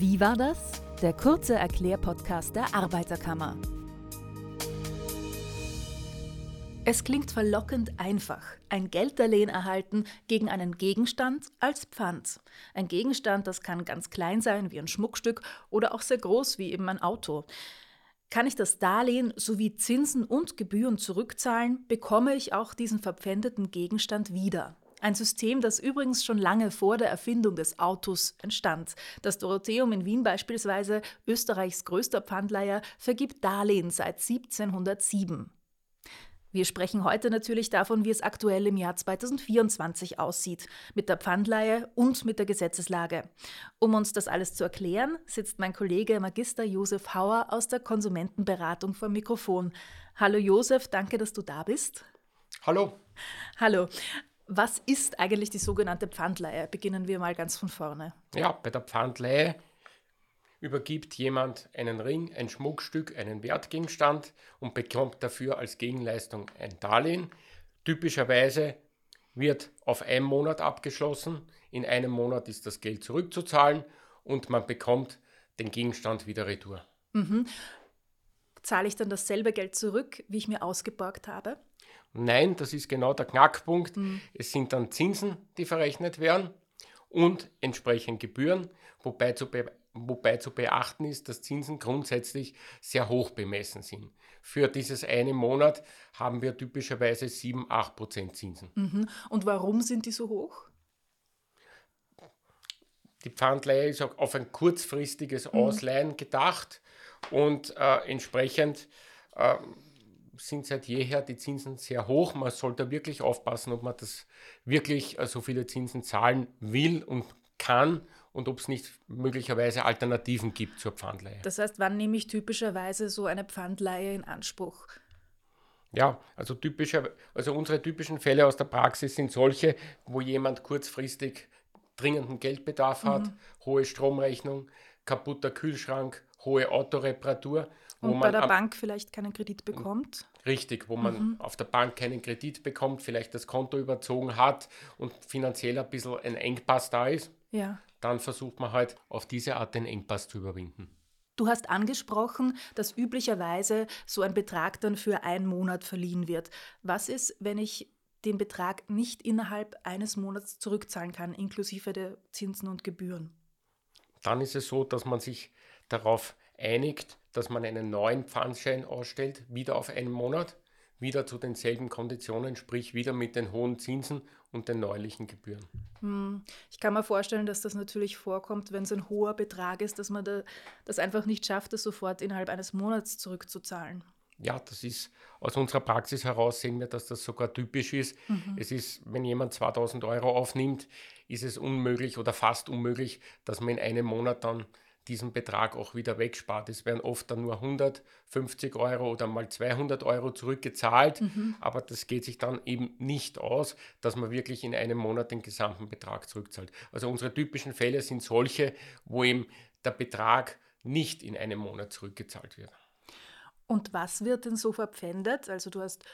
Wie war das? Der kurze Erklärpodcast der Arbeiterkammer. Es klingt verlockend einfach. Ein Gelddarlehen erhalten gegen einen Gegenstand als Pfand. Ein Gegenstand, das kann ganz klein sein, wie ein Schmuckstück, oder auch sehr groß, wie eben ein Auto. Kann ich das Darlehen sowie Zinsen und Gebühren zurückzahlen, bekomme ich auch diesen verpfändeten Gegenstand wieder. Ein System, das übrigens schon lange vor der Erfindung des Autos entstand. Das Dorotheum in Wien beispielsweise, Österreichs größter Pfandleiher, vergibt Darlehen seit 1707. Wir sprechen heute natürlich davon, wie es aktuell im Jahr 2024 aussieht, mit der Pfandleihe und mit der Gesetzeslage. Um uns das alles zu erklären, sitzt mein Kollege Magister Josef Hauer aus der Konsumentenberatung vom Mikrofon. Hallo Josef, danke, dass du da bist. Hallo. Hallo. Was ist eigentlich die sogenannte Pfandleihe? Beginnen wir mal ganz von vorne. Ja, bei der Pfandleihe übergibt jemand einen Ring, ein Schmuckstück, einen Wertgegenstand und bekommt dafür als Gegenleistung ein Darlehen. Typischerweise wird auf einen Monat abgeschlossen. In einem Monat ist das Geld zurückzuzahlen und man bekommt den Gegenstand wieder retour. Mhm. Zahle ich dann dasselbe Geld zurück, wie ich mir ausgeborgt habe? Nein, das ist genau der Knackpunkt. Mhm. Es sind dann Zinsen, die verrechnet werden und entsprechend Gebühren, wobei zu, wobei zu beachten ist, dass Zinsen grundsätzlich sehr hoch bemessen sind. Für dieses eine Monat haben wir typischerweise 7, 8 Prozent Zinsen. Mhm. Und warum sind die so hoch? Die Pfandleihe ist auch auf ein kurzfristiges mhm. Ausleihen gedacht und äh, entsprechend äh, sind seit jeher die Zinsen sehr hoch. Man sollte wirklich aufpassen, ob man das wirklich äh, so viele Zinsen zahlen will und kann und ob es nicht möglicherweise Alternativen gibt zur Pfandleihe. Das heißt, wann nehme ich typischerweise so eine Pfandleihe in Anspruch? Ja, also typischer, also unsere typischen Fälle aus der Praxis sind solche, wo jemand kurzfristig dringenden Geldbedarf hat, mhm. hohe Stromrechnung, kaputter Kühlschrank, hohe Autoreparatur. Und bei der Bank vielleicht keinen Kredit bekommt? Richtig, wo man mhm. auf der Bank keinen Kredit bekommt, vielleicht das Konto überzogen hat und finanziell ein bisschen ein Engpass da ist. Ja. Dann versucht man halt auf diese Art den Engpass zu überwinden. Du hast angesprochen, dass üblicherweise so ein Betrag dann für einen Monat verliehen wird. Was ist, wenn ich den Betrag nicht innerhalb eines Monats zurückzahlen kann, inklusive der Zinsen und Gebühren? Dann ist es so, dass man sich darauf einigt, dass man einen neuen Pfandschein ausstellt, wieder auf einen Monat, wieder zu denselben Konditionen, sprich wieder mit den hohen Zinsen und den neulichen Gebühren. Hm. Ich kann mir vorstellen, dass das natürlich vorkommt, wenn es ein hoher Betrag ist, dass man da, das einfach nicht schafft, das sofort innerhalb eines Monats zurückzuzahlen. Ja, das ist aus unserer Praxis heraus sehen wir, dass das sogar typisch ist. Mhm. Es ist, wenn jemand 2000 Euro aufnimmt, ist es unmöglich oder fast unmöglich, dass man in einem Monat dann diesen Betrag auch wieder wegspart. Es werden oft dann nur 150 Euro oder mal 200 Euro zurückgezahlt, mhm. aber das geht sich dann eben nicht aus, dass man wirklich in einem Monat den gesamten Betrag zurückzahlt. Also unsere typischen Fälle sind solche, wo eben der Betrag nicht in einem Monat zurückgezahlt wird. Und was wird denn so verpfändet? Also du hast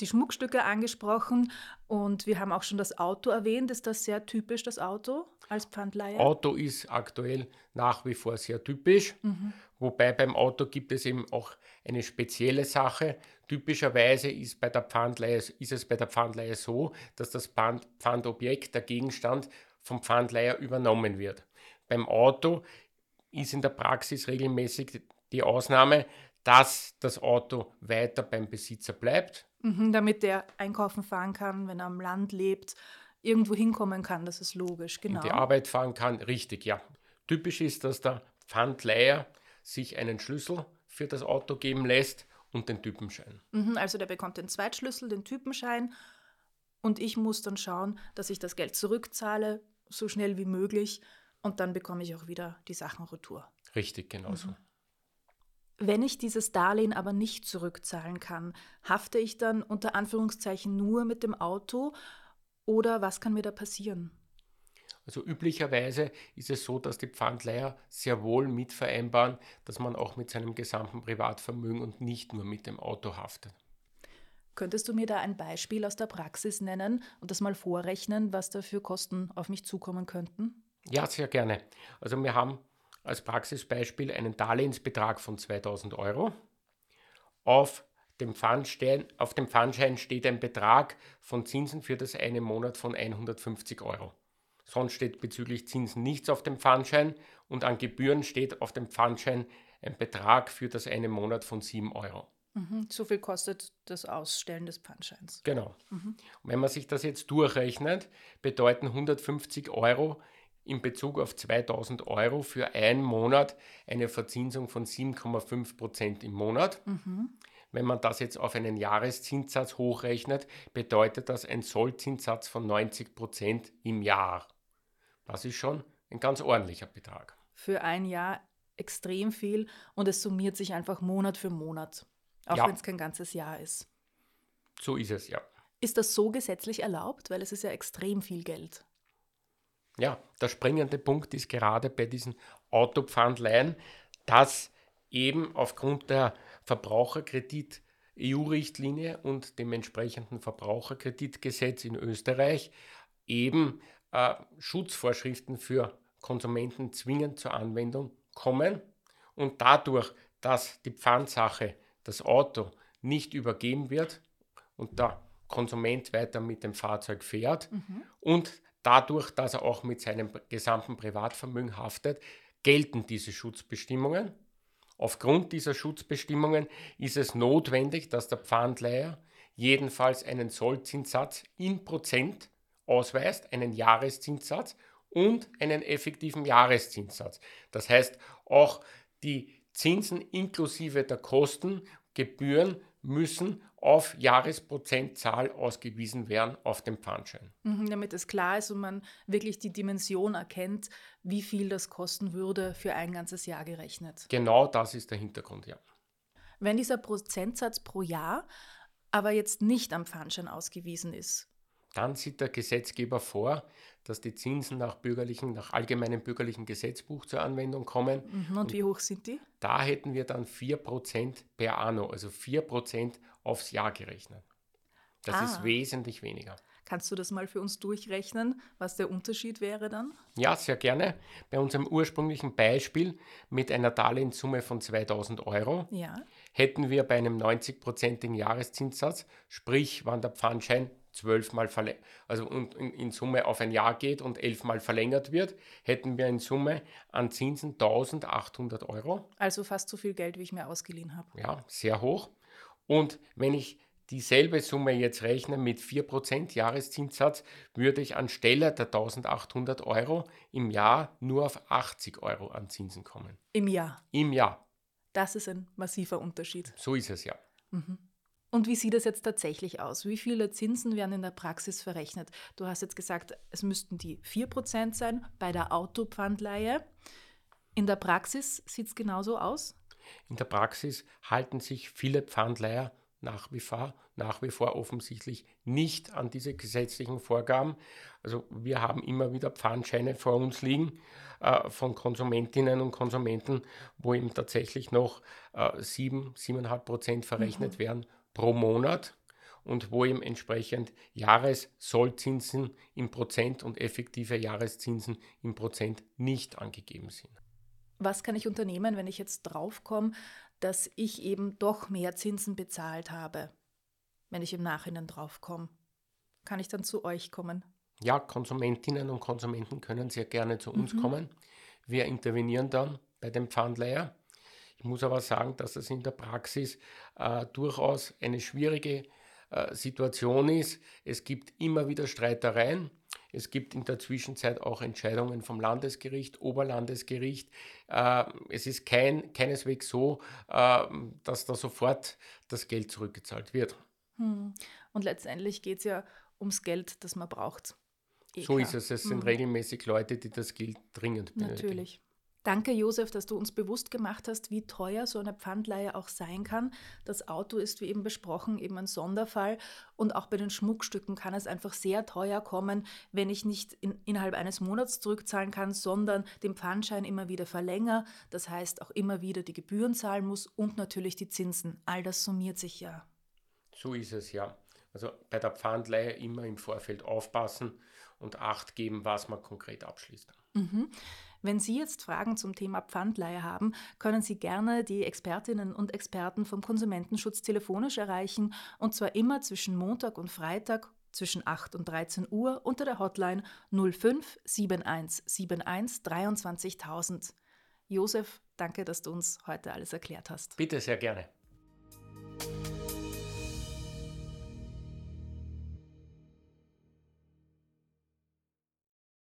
die Schmuckstücke angesprochen und wir haben auch schon das Auto erwähnt. Ist das sehr typisch, das Auto als Pfandleihe? Auto ist aktuell nach wie vor sehr typisch, mhm. wobei beim Auto gibt es eben auch eine spezielle Sache. Typischerweise ist, bei der Pfandleihe, ist es bei der Pfandleihe so, dass das Pfand, Pfandobjekt, der Gegenstand vom Pfandleiher übernommen wird. Beim Auto ist in der Praxis regelmäßig die Ausnahme, dass das Auto weiter beim Besitzer bleibt Mhm, damit der einkaufen fahren kann, wenn er am Land lebt, irgendwo hinkommen kann, das ist logisch, genau. In die Arbeit fahren kann, richtig, ja. Typisch ist, dass der Pfandleiher sich einen Schlüssel für das Auto geben lässt und den Typenschein. Mhm, also der bekommt den Zweitschlüssel, den Typenschein und ich muss dann schauen, dass ich das Geld zurückzahle, so schnell wie möglich und dann bekomme ich auch wieder die Sachen retour. Richtig, genau so. Mhm. Wenn ich dieses Darlehen aber nicht zurückzahlen kann, hafte ich dann unter Anführungszeichen nur mit dem Auto oder was kann mir da passieren? Also üblicherweise ist es so, dass die Pfandleiher sehr wohl mitvereinbaren, dass man auch mit seinem gesamten Privatvermögen und nicht nur mit dem Auto haftet. Könntest du mir da ein Beispiel aus der Praxis nennen und das mal vorrechnen, was da für Kosten auf mich zukommen könnten? Ja, sehr gerne. Also wir haben als Praxisbeispiel einen Darlehensbetrag von 2000 Euro. Auf dem, Pfandstein, auf dem Pfandschein steht ein Betrag von Zinsen für das eine Monat von 150 Euro. Sonst steht bezüglich Zinsen nichts auf dem Pfandschein und an Gebühren steht auf dem Pfandschein ein Betrag für das eine Monat von 7 Euro. Mhm. So viel kostet das Ausstellen des Pfandscheins. Genau. Mhm. Und wenn man sich das jetzt durchrechnet, bedeuten 150 Euro in Bezug auf 2000 Euro für einen Monat eine Verzinsung von 7,5 Prozent im Monat. Mhm. Wenn man das jetzt auf einen Jahreszinssatz hochrechnet, bedeutet das ein Sollzinssatz von 90 Prozent im Jahr. Das ist schon ein ganz ordentlicher Betrag. Für ein Jahr extrem viel und es summiert sich einfach Monat für Monat, auch ja. wenn es kein ganzes Jahr ist. So ist es, ja. Ist das so gesetzlich erlaubt? Weil es ist ja extrem viel Geld. Ja, der springende Punkt ist gerade bei diesen Autopfandleihen, dass eben aufgrund der Verbraucherkredit EU-Richtlinie und dem entsprechenden Verbraucherkreditgesetz in Österreich eben äh, Schutzvorschriften für Konsumenten zwingend zur Anwendung kommen und dadurch, dass die Pfandsache, das Auto nicht übergeben wird und der Konsument weiter mit dem Fahrzeug fährt mhm. und dadurch, dass er auch mit seinem gesamten Privatvermögen haftet, gelten diese Schutzbestimmungen Aufgrund dieser Schutzbestimmungen ist es notwendig, dass der Pfandleiher jedenfalls einen Sollzinssatz in Prozent ausweist, einen Jahreszinssatz und einen effektiven Jahreszinssatz. Das heißt, auch die Zinsen inklusive der Kosten, Gebühren müssen auf Jahresprozentzahl ausgewiesen werden auf dem Pfandschein. Mhm, damit es klar ist und man wirklich die Dimension erkennt, wie viel das kosten würde für ein ganzes Jahr gerechnet. Genau das ist der Hintergrund, ja. Wenn dieser Prozentsatz pro Jahr aber jetzt nicht am Pfandschein ausgewiesen ist, dann sieht der Gesetzgeber vor, dass die Zinsen nach bürgerlichen, nach allgemeinem bürgerlichen Gesetzbuch zur Anwendung kommen. Mhm, und, und wie hoch sind die? Da hätten wir dann 4% per anno, also 4% aufs Jahr gerechnet. Das ah. ist wesentlich weniger. Kannst du das mal für uns durchrechnen, was der Unterschied wäre dann? Ja, sehr gerne. Bei unserem ursprünglichen Beispiel mit einer Darlehenssumme von 2000 Euro ja. hätten wir bei einem 90-prozentigen Jahreszinssatz, sprich, wann der Pfandschein zwölfmal verlängert, also in, in, Summe auf ein Jahr geht und elfmal verlängert wird, hätten wir in Summe an Zinsen 1800 Euro. Also fast so viel Geld, wie ich mir ausgeliehen habe. Ja, sehr hoch. Und wenn ich dieselbe Summe jetzt rechne mit 4% Jahreszinssatz, würde ich anstelle der 1800 Euro im Jahr nur auf 80 Euro an Zinsen kommen. Im Jahr? Im Jahr. Das ist ein massiver Unterschied. So ist es ja. Mhm. Und wie sieht es jetzt tatsächlich aus? Wie viele Zinsen werden in der Praxis verrechnet? Du hast jetzt gesagt, es müssten die 4% sein bei der Autopfandleihe. In der Praxis sieht es genauso aus? In der Praxis halten sich viele Pfandleiher nach wie vor, nach wie vor offensichtlich nicht an diese gesetzlichen Vorgaben. Also wir haben immer wieder Pfandscheine vor uns liegen äh, von Konsumentinnen und Konsumenten, wo eben tatsächlich noch äh, 7, 7,5 Prozent verrechnet mhm. werden pro Monat und wo eben entsprechend Jahressollzinsen im Prozent und effektive Jahreszinsen im Prozent nicht angegeben sind. Was kann ich unternehmen, wenn ich jetzt draufkomme, dass ich eben doch mehr Zinsen bezahlt habe, wenn ich im Nachhinein draufkomme? Kann ich dann zu euch kommen? Ja, Konsumentinnen und Konsumenten können sehr gerne zu uns mhm. kommen. Wir intervenieren dann bei dem Pfandleiher ich muss aber sagen, dass das in der Praxis äh, durchaus eine schwierige äh, Situation ist. Es gibt immer wieder Streitereien. Es gibt in der Zwischenzeit auch Entscheidungen vom Landesgericht, Oberlandesgericht. Äh, es ist kein, keineswegs so, äh, dass da sofort das Geld zurückgezahlt wird. Hm. Und letztendlich geht es ja ums Geld, das man braucht. Eh so klar. ist es. Es sind hm. regelmäßig Leute, die das Geld dringend benötigen. Natürlich. Danke, Josef, dass du uns bewusst gemacht hast, wie teuer so eine Pfandleihe auch sein kann. Das Auto ist, wie eben besprochen, eben ein Sonderfall. Und auch bei den Schmuckstücken kann es einfach sehr teuer kommen, wenn ich nicht in, innerhalb eines Monats zurückzahlen kann, sondern den Pfandschein immer wieder verlängere. Das heißt, auch immer wieder die Gebühren zahlen muss und natürlich die Zinsen. All das summiert sich ja. So ist es ja. Also bei der Pfandleihe immer im Vorfeld aufpassen und Acht geben, was man konkret abschließt. Mhm. Wenn Sie jetzt Fragen zum Thema Pfandleihe haben, können Sie gerne die Expertinnen und Experten vom Konsumentenschutz telefonisch erreichen und zwar immer zwischen Montag und Freitag zwischen 8 und 13 Uhr unter der Hotline 05 7171 23000. Josef, danke, dass du uns heute alles erklärt hast. Bitte, sehr gerne.